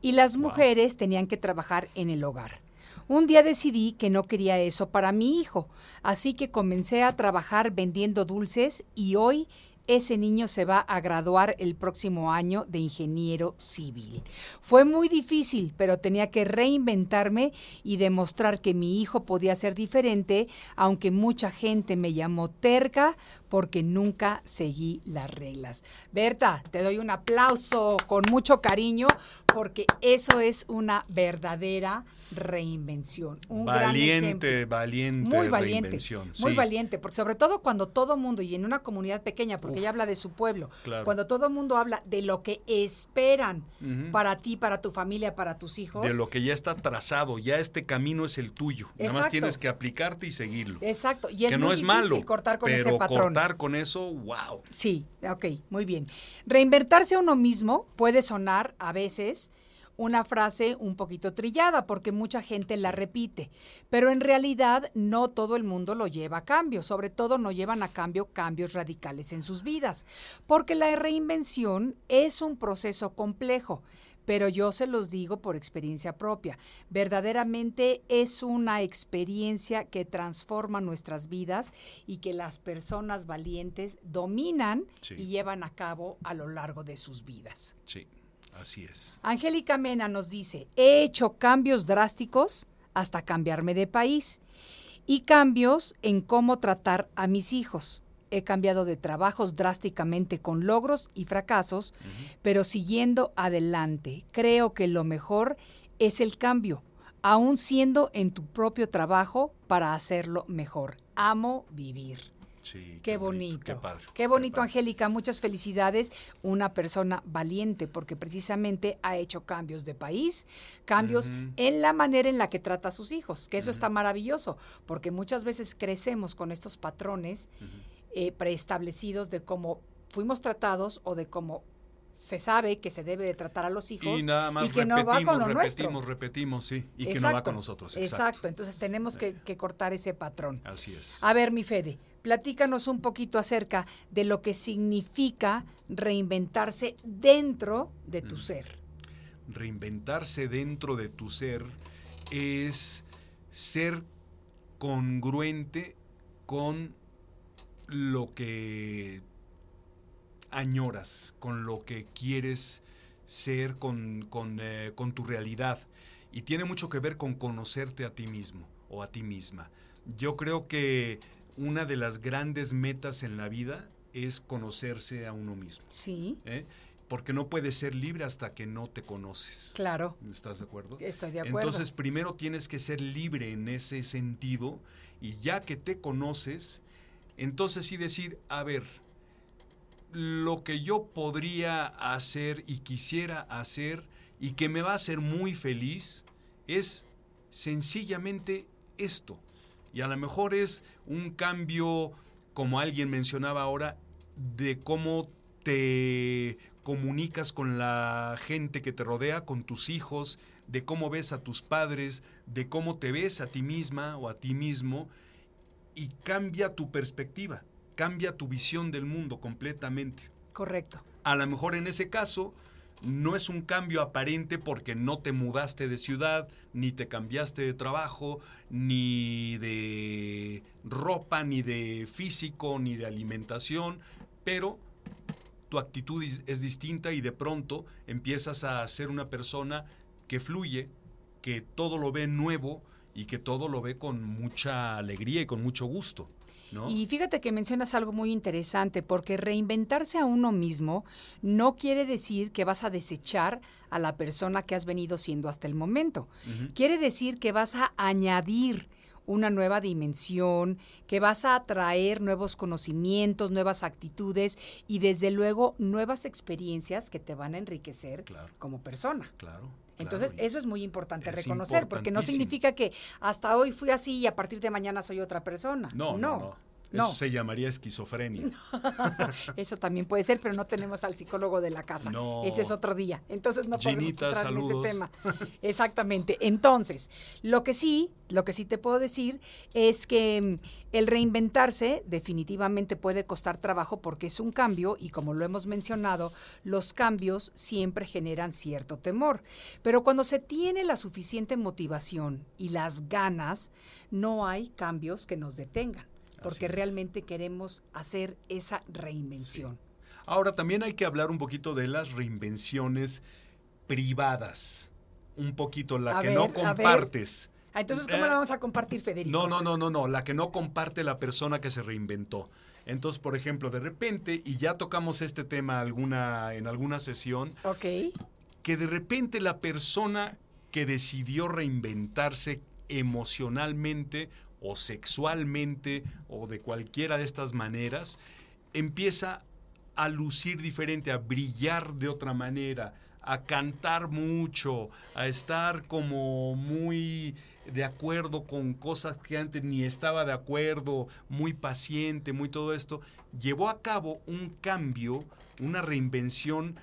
A: y las mujeres tenían que trabajar en el hogar. Un día decidí que no quería eso para mi hijo, así que comencé a trabajar vendiendo dulces y hoy ese niño se va a graduar el próximo año de ingeniero civil. Fue muy difícil, pero tenía que reinventarme y demostrar que mi hijo podía ser diferente, aunque mucha gente me llamó terca porque nunca seguí las reglas. Berta, te doy un aplauso con mucho cariño porque eso es una verdadera reinvención. Un
C: Valiente, valiente
A: Muy valiente,
C: reinvención.
A: muy
C: sí.
A: valiente, porque sobre todo cuando todo mundo, y en una comunidad pequeña, porque ella habla de su pueblo,
C: claro.
A: cuando todo mundo habla de lo que esperan para ti, para tu familia, para tus hijos.
C: De lo que ya está trazado, ya este camino es el tuyo. Nada más
A: Exacto.
C: tienes que aplicarte y seguirlo.
A: Exacto, y es
C: que no es
A: difícil
C: malo,
A: cortar con
C: pero
A: ese patrón.
C: Cortar con eso, wow.
A: Sí, ok, muy bien. Reinventarse a uno mismo puede sonar a veces una frase un poquito trillada porque mucha gente la repite, pero en realidad no todo el mundo lo lleva a cambio, sobre todo no llevan a cambio cambios radicales en sus vidas, porque la reinvención es un proceso complejo. Pero yo se los digo por experiencia propia. Verdaderamente es una experiencia que transforma nuestras vidas y que las personas valientes dominan
C: Sí.
A: y llevan a cabo a lo largo de sus vidas.
C: Sí, así es.
A: Angélica Mena nos dice, he hecho cambios drásticos hasta cambiarme de país y cambios en cómo tratar a mis hijos. He cambiado de trabajos drásticamente con logros y fracasos, pero siguiendo adelante. Creo que lo mejor es el cambio, aún siendo en tu propio trabajo para hacerlo mejor. Amo vivir.
C: Sí,
A: Qué bonito.
C: Qué padre.
A: Qué bonito,
C: padre.
A: Angélica. Muchas felicidades. Una persona valiente porque precisamente ha hecho cambios de país, cambios en la manera en la que trata a sus hijos, que eso está maravilloso, porque muchas veces crecemos con estos patrones eh, preestablecidos de cómo fuimos tratados o de cómo se sabe que se debe de tratar a los hijos
C: Y nada más
A: y que
C: repetimos,
A: no va con lo
C: repetimos,
A: nuestro.
C: repetimos, sí. Y que no va con nosotros.
A: Exacto.
C: Exacto.
A: entonces tenemos que, que cortar ese patrón.
C: Así es.
A: A ver, mi Fede, platícanos un poquito acerca de lo que significa reinventarse dentro de tu
C: Mm.
A: ser.
C: Reinventarse dentro de tu ser es ser congruente con lo que añoras, con lo que quieres ser con, con, eh, con tu realidad. Y tiene mucho que ver con conocerte a ti mismo o a ti misma. Yo creo que una de las grandes metas en la vida es conocerse a uno mismo.
A: Sí,
C: ¿eh? Porque no puedes ser libre hasta que no te conoces.
A: claro.
C: ¿Estás de acuerdo?
A: Estoy de acuerdo.
C: Entonces, primero tienes que ser libre en ese sentido y ya que te conoces, entonces sí decir, a ver, lo que yo podría hacer y quisiera hacer y que me va a hacer muy feliz es sencillamente esto. Y a lo mejor es un cambio, como alguien mencionaba ahora, de cómo te comunicas con la gente que te rodea, con tus hijos, de cómo ves a tus padres, de cómo te ves a ti misma o a ti mismo, y cambia tu perspectiva, cambia tu visión del mundo completamente.
A: Correcto.
C: A lo mejor en ese caso no es un cambio aparente porque no te mudaste de ciudad, ni te cambiaste de trabajo, ni de ropa, ni de físico, ni de alimentación, pero tu actitud es, distinta y de pronto empiezas a ser una persona que fluye, que todo lo ve nuevo y que todo lo ve con mucha alegría y con mucho gusto. ¿no?
A: Y fíjate que mencionas algo muy interesante, porque reinventarse a uno mismo no quiere decir que vas a desechar a la persona que has venido siendo hasta el momento. Quiere decir que vas a añadir una nueva dimensión, que vas a atraer nuevos conocimientos, nuevas actitudes y desde luego nuevas experiencias que te van a enriquecer
C: Claro.
A: como persona.
C: Claro.
A: Entonces,
C: claro,
A: eso es muy importante
C: es
A: reconocer, porque no significa que hasta hoy fui así y a partir de mañana soy otra persona.
C: No, no, no.
A: no.
C: Eso se llamaría esquizofrenia.
A: Eso también puede ser, pero no tenemos al psicólogo de la casa.
C: No.
A: Ese es otro día. Entonces no podemos entrar
C: saludos.
A: en ese tema. Exactamente. Entonces, lo que sí, lo que sí te puedo decir es que mm, el reinventarse definitivamente puede costar trabajo porque es un cambio y como lo hemos mencionado, los cambios siempre generan cierto temor. Pero cuando se tiene la suficiente motivación y las ganas, no hay cambios que nos detengan. Porque realmente queremos hacer esa reinvención.
C: Ahora, también hay que hablar un poquito de las reinvenciones privadas. Un poquito, la
A: A
C: que
A: ver,
C: no compartes.
A: Ah, Entonces, ¿cómo
C: Eh,
A: la vamos a compartir, Federico?
C: No, no, no, no, no, la que no comparte la persona que se reinventó. Entonces, por ejemplo, de repente, y ya tocamos este tema alguna, en alguna sesión, que de repente la persona que decidió reinventarse emocionalmente o sexualmente o de cualquiera de estas maneras, empieza a lucir diferente, a brillar de otra manera, a cantar mucho, a estar como muy de acuerdo con cosas que antes ni estaba de acuerdo, muy paciente, muy todo esto, llevó a cabo un cambio, una reinvención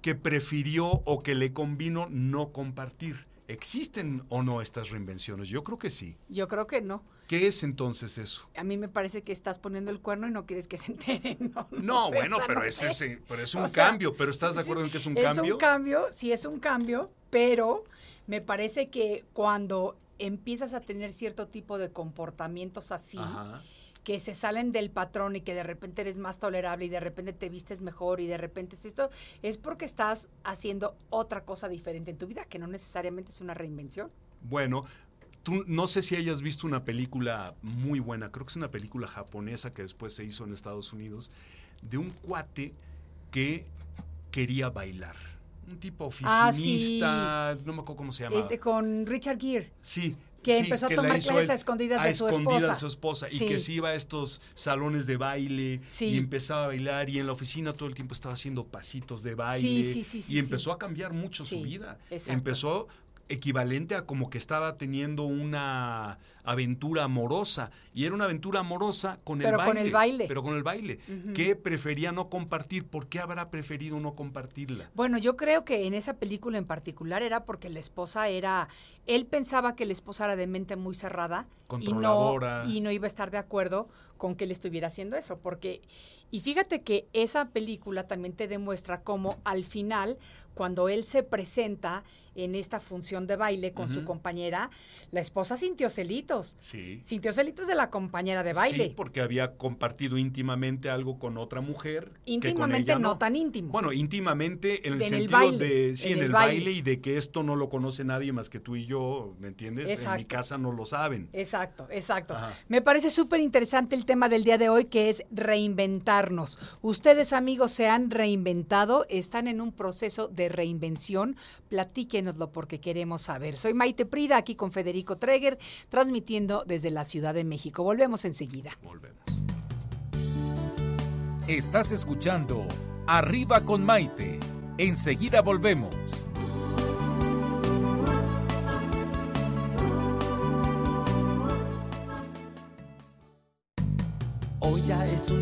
C: que prefirió o que le convino no compartir. ¿Existen o no estas reinvenciones? Yo creo que sí.
A: Yo creo que no.
C: ¿Qué es entonces eso?
A: A mí me parece que estás poniendo el cuerno y no quieres que se enteren. No,
C: No, bueno, pero,
A: no
C: es, ese- pero es un
A: O sea,
C: cambio. ¿Pero estás de acuerdo en que es un
A: es
C: cambio?
A: un cambio, sí es un cambio, pero me parece que cuando empiezas a tener cierto tipo de comportamientos así,
C: Ajá.
A: Que se salen del patrón y que de repente eres más tolerable y de repente te vistes mejor y de repente es esto, es porque estás haciendo otra cosa diferente en tu vida, que no necesariamente es una reinvención.
C: Bueno, tú no sé si hayas visto una película muy buena, creo que es una película japonesa que después se hizo en Estados Unidos, de un cuate que quería bailar. Un tipo
A: Ah,
C: oficinista, no me acuerdo cómo se llama.
A: Este, con Richard Gere.
C: Sí.
A: Que
C: sí,
A: empezó a tomar clases a escondidas de su
C: escondidas
A: esposa.
C: de su esposa
A: Sí.
C: y que se iba a estos salones de baile
A: Sí.
C: y empezaba a bailar y en la oficina todo el tiempo estaba haciendo pasitos de baile y empezó a cambiar mucho su vida.
A: exacto.
C: Empezó equivalente a como que estaba teniendo una aventura amorosa y era una aventura amorosa con el
A: Pero
C: baile.
A: con el baile.
C: Pero con el baile. Que prefería no compartir? ¿Por qué habrá preferido no compartirla?
A: Bueno, yo creo que en esa película en particular era porque la esposa era, él pensaba que la esposa era de mente muy cerrada y no,
C: Controladora.
A: y no iba a estar de acuerdo con que él estuviera haciendo eso, porque y fíjate que esa película también te demuestra cómo al final, cuando él se presenta en esta función de baile con su compañera, la esposa sintió celitos.
C: Sí.
A: Sintió celitos de la compañera de baile.
C: Sí, porque había compartido íntimamente algo con otra mujer.
A: Íntimamente
C: que con ella
A: no. tan íntimo.
C: Bueno, íntimamente en el
A: En el
C: sentido
A: baile,
C: de, sí,
A: en
C: en,
A: el
C: el
A: baile.
C: baile. y de que esto no lo conoce nadie más que tú y yo, ¿me entiendes? En mi casa no lo saben.
A: Exacto, exacto.
C: Ajá.
A: Me parece súper interesante el tema del día de hoy que es reinventarnos. Ustedes amigos se han reinventado, están en un proceso de reinvención. Platíquenoslo porque queremos saber. Soy Maite Prida aquí con Federico Treger transmitiendo desde la Ciudad de México. Volvemos enseguida.
C: Volvemos.
B: Estás escuchando Arriba con Maite. Enseguida volvemos.
D: Hoy ya es un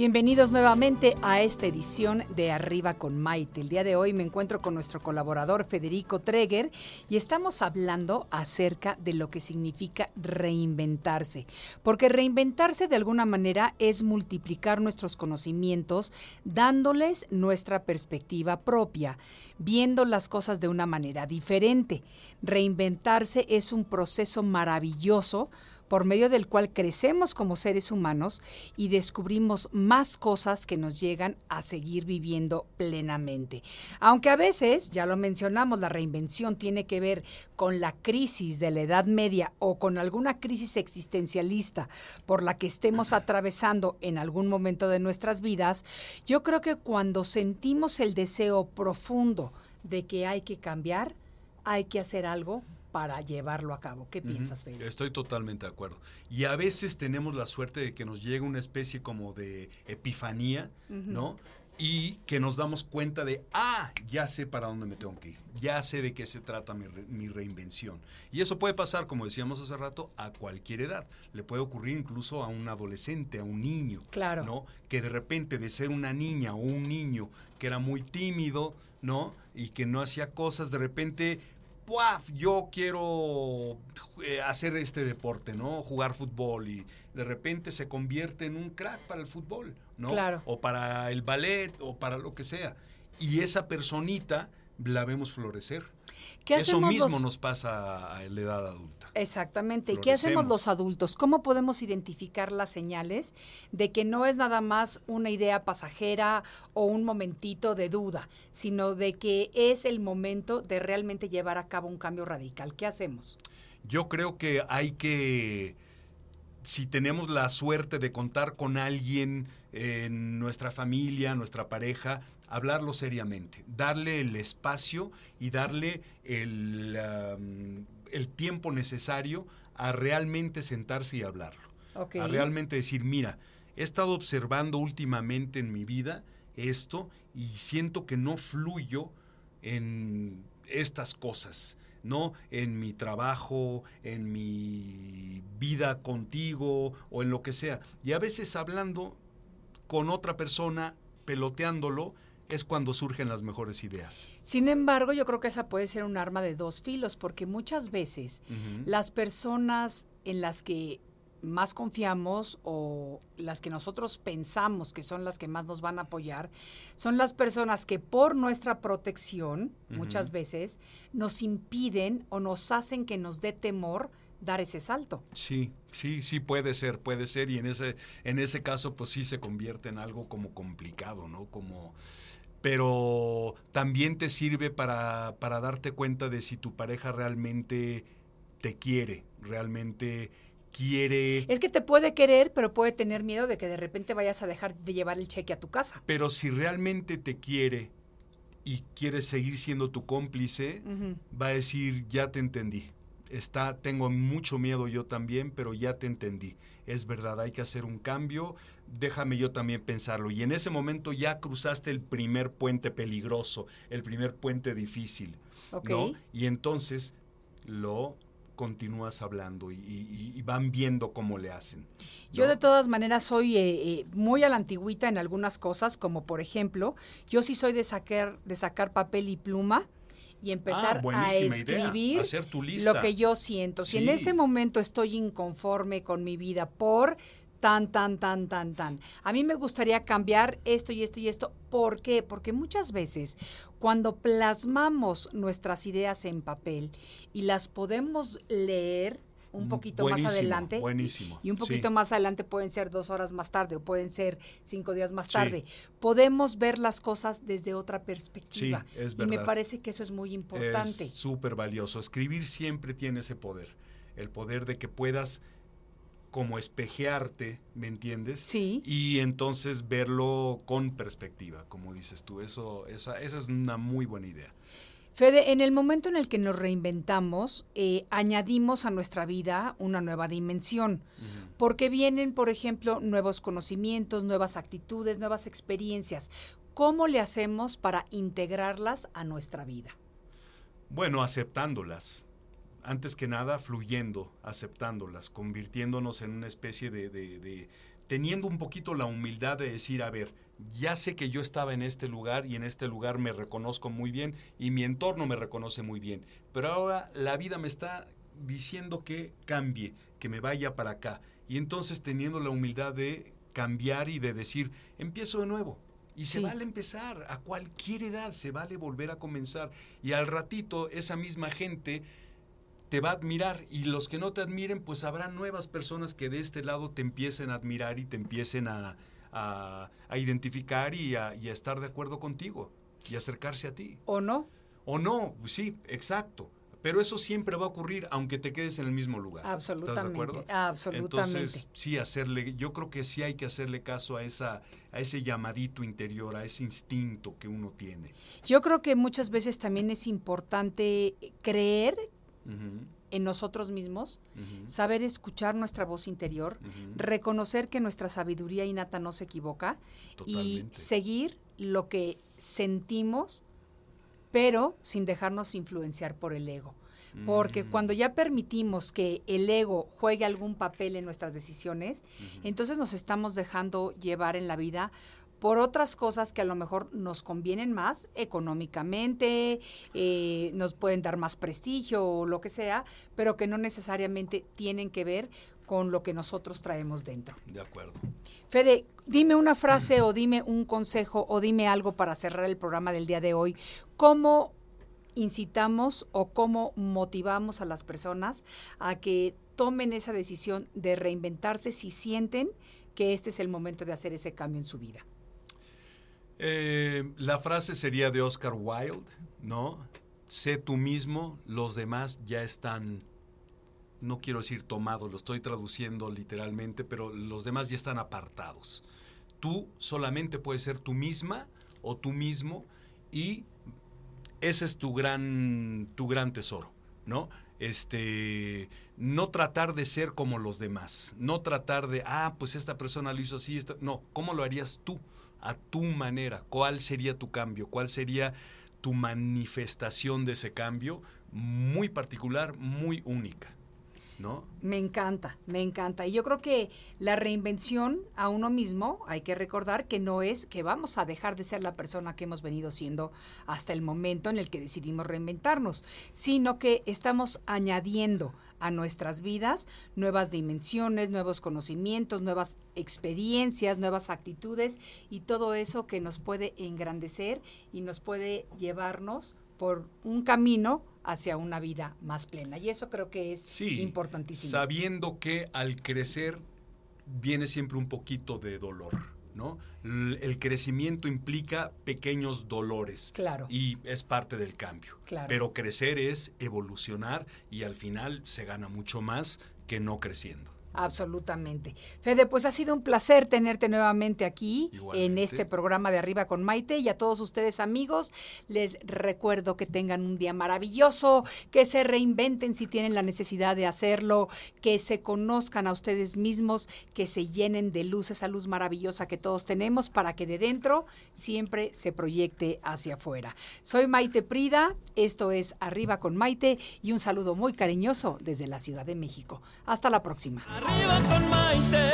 A: Bienvenidos nuevamente a esta edición de Arriba con Maite. El día de hoy me encuentro con nuestro colaborador Federico Treger y estamos hablando acerca de lo que significa reinventarse. Porque reinventarse de alguna manera es multiplicar nuestros conocimientos dándoles nuestra perspectiva propia, viendo las cosas de una manera diferente. Reinventarse es un proceso maravilloso por medio del cual crecemos como seres humanos y descubrimos más cosas que nos llegan a seguir viviendo plenamente. Aunque a veces, ya lo mencionamos, la reinvención tiene que ver con la crisis de la Edad Media o con alguna crisis existencialista por la que estemos atravesando en algún momento de nuestras vidas, yo creo que cuando sentimos el deseo profundo de que hay que cambiar, hay que hacer algo para llevarlo a cabo. ¿Qué piensas, Fede?
C: Estoy totalmente de acuerdo. Y a veces tenemos la suerte de que nos llega una especie como de epifanía, ¿no? Y que nos damos cuenta de, ah, ya sé para dónde me tengo que ir, ya sé de qué se trata mi, re- mi reinvención. Y eso puede pasar, como decíamos hace rato, a cualquier edad. Le puede ocurrir incluso a un adolescente, a un niño.
A: Claro.
C: ¿no? Que de repente de ser una niña o un niño que era muy tímido, ¿no? Y que no hacía cosas, de repente, ¡puaf! Yo quiero eh, hacer este deporte, ¿no? Jugar fútbol y de repente se convierte en un crack para el fútbol, ¿no?
A: Claro.
C: O para el ballet o para lo que sea. Y esa personita la vemos florecer.
A: ¿Qué
C: Eso mismo
A: los-
C: nos pasa a la edad adulta.
A: Exactamente. ¿Y qué hacemos los adultos? ¿Cómo podemos identificar las señales de que no es nada más una idea pasajera o un momentito de duda, sino de que es el momento de realmente llevar a cabo un cambio radical? ¿Qué hacemos?
C: Yo creo que hay que, si tenemos la suerte de contar con alguien en nuestra familia, nuestra pareja, hablarlo seriamente, darle el espacio y darle el, um, el tiempo necesario a realmente sentarse y hablarlo. A realmente decir, mira, he estado observando últimamente en mi vida esto y siento que no fluyo en estas cosas, ¿no? En mi trabajo, en mi vida contigo o en lo que sea. Y a veces hablando con otra persona, peloteándolo, es cuando surgen las mejores ideas.
A: Sin embargo, yo creo que esa puede ser un arma de dos filos, porque muchas veces las personas en las que más confiamos o las que nosotros pensamos que son las que más nos van a apoyar, son las personas que por nuestra protección, muchas veces, nos impiden o nos hacen que nos dé temor dar ese salto.
C: Sí, sí, sí puede ser, puede ser y en ese en ese caso pues sí se convierte en algo como complicado, ¿no? Como pero también te sirve para para darte cuenta de si tu pareja realmente te quiere, realmente quiere...
A: Es que te puede querer, pero puede tener miedo de que de repente vayas a dejar de llevar el cheque a tu casa.
C: Pero si realmente te quiere y quiere seguir siendo tu cómplice, va a decir, ya te entendí. Está, tengo mucho miedo yo también, pero ya te entendí. Es verdad, hay que hacer un cambio. Déjame yo también pensarlo. Y en ese momento ya cruzaste el primer puente peligroso, el primer puente difícil. ¿no? Y entonces lo continúas hablando y, y- y van viendo cómo le hacen.
A: Yo de todas maneras soy eh, eh, muy a la antigüita en algunas cosas, como por ejemplo, yo sí soy de sacar, de sacar papel y pluma y empezar
C: Ah,
A: a
C: idea,
A: escribir
C: hacer tu lista.
A: lo que yo siento. Si en este momento estoy inconforme con mi vida por tan, tan, tan, tan, tan, a mí me gustaría cambiar esto y esto y esto. ¿Por qué? Porque muchas veces cuando plasmamos nuestras ideas en papel y las podemos leer un
C: Mm,
A: poquito más adelante,
C: buenísimo,
A: y un poquito
C: sí.
A: más adelante pueden ser dos horas más tarde o pueden ser cinco días más
C: Sí.
A: tarde. Podemos ver las cosas desde otra perspectiva.
C: Sí, es
A: y me
C: verdad.
A: parece que eso es muy importante.
C: Es súper valioso. Escribir siempre tiene ese poder. El poder de que puedas como espejearte, ¿me entiendes?
A: Sí.
C: Y entonces verlo con perspectiva, como dices tú. Eso, esa, esa es una muy buena idea.
A: Fede, en el momento en el que nos reinventamos, eh, añadimos a nuestra vida una nueva dimensión, porque vienen, por ejemplo, nuevos conocimientos, nuevas actitudes, nuevas experiencias. ¿Cómo le hacemos para integrarlas a nuestra vida?
C: Bueno, aceptándolas. Antes que nada, fluyendo, aceptándolas, convirtiéndonos en una especie de, de- de- teniendo un poquito la humildad de decir, a ver, ya sé que yo estaba en este lugar y en este lugar me reconozco muy bien y mi entorno me reconoce muy bien, pero ahora la vida me está diciendo que cambie, que me vaya para acá. Y entonces teniendo la humildad de cambiar y de decir, empiezo de nuevo. Y se
A: Sí.
C: vale empezar, a cualquier edad se vale volver a comenzar. Y al ratito esa misma gente te va a admirar y los que no te admiren, pues habrá nuevas personas que de este lado te empiecen a admirar y te empiecen a, a- a identificar y a, y a estar de acuerdo contigo y acercarse a ti.
A: ¿O no?
C: O no, pues sí, exacto. Pero eso siempre va a ocurrir aunque te quedes en el mismo lugar. ¿Estás de
A: Absolutamente.
C: acuerdo?
A: Absolutamente.
C: Entonces, sí, hacerle, yo creo que sí hay que hacerle caso a esa, a ese llamadito interior, a ese instinto que uno tiene.
A: Yo creo que muchas veces también es importante creer En nosotros mismos, saber escuchar nuestra voz interior, reconocer que nuestra sabiduría innata no se equivoca y seguir lo que sentimos, pero sin dejarnos influenciar por el ego. Porque
C: Mm,
A: cuando ya permitimos que el ego juegue algún papel en nuestras decisiones, entonces nos estamos dejando llevar en la vida por otras cosas que a lo mejor nos convienen más económicamente, eh, nos pueden dar más prestigio o lo que sea, pero que no necesariamente tienen que ver con lo que nosotros traemos dentro.
C: De acuerdo.
A: Fede, dime una frase o dime un consejo o dime algo para cerrar el programa del día de hoy. ¿Cómo incitamos o cómo motivamos a las personas a que tomen esa decisión de reinventarse si sienten que este es el momento de hacer ese cambio en su vida?
C: Eh, la frase sería de Oscar Wilde, ¿no? Sé tú mismo, los demás ya están, no quiero decir tomados, lo estoy traduciendo literalmente, pero los demás ya están apartados. Tú solamente puedes ser tú misma o tú mismo y ese es tu gran, tu gran tesoro, ¿no? Este, no tratar de ser como los demás, no tratar de, ah, pues esta persona lo hizo así, no, ¿cómo lo harías tú? A tu manera, ¿cuál sería tu cambio? ¿Cuál sería tu manifestación de ese cambio? Muy particular, muy única, ¿no?
A: Me encanta, me encanta. Y yo creo que la reinvención a uno mismo, hay que recordar que no es que vamos a dejar de ser la persona que hemos venido siendo hasta el momento en el que decidimos reinventarnos, sino que estamos añadiendo a nuestras vidas nuevas dimensiones, nuevos conocimientos, nuevas experiencias, nuevas actitudes y todo eso que nos puede engrandecer y nos puede llevarnos por un camino hacia una vida más plena. Y eso creo que es
C: Sí,
A: importantísimo.
C: Sabiendo que al crecer viene siempre un poquito de dolor, ¿no? El crecimiento implica pequeños dolores.
A: Claro.
C: Y es parte del cambio.
A: Claro.
C: Pero crecer es evolucionar y al final se gana mucho más que no creciendo.
A: Absolutamente. Fede, pues ha sido un placer tenerte nuevamente aquí
C: Igualmente.
A: en este programa de Arriba con Maite y a todos ustedes amigos les recuerdo que tengan un día maravilloso, que se reinventen si tienen la necesidad de hacerlo, que se conozcan a ustedes mismos, que se llenen de luz, esa luz maravillosa que todos tenemos para que de dentro siempre se proyecte hacia afuera. Soy Maite Prida, esto es Arriba con Maite y un saludo muy cariñoso desde la Ciudad de México. Hasta la próxima.
D: Arriba con Maite.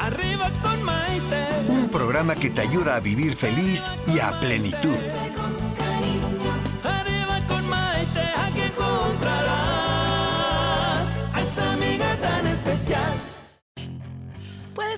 D: Arriba con Maite.
E: Un programa que te ayuda a vivir feliz y a plenitud.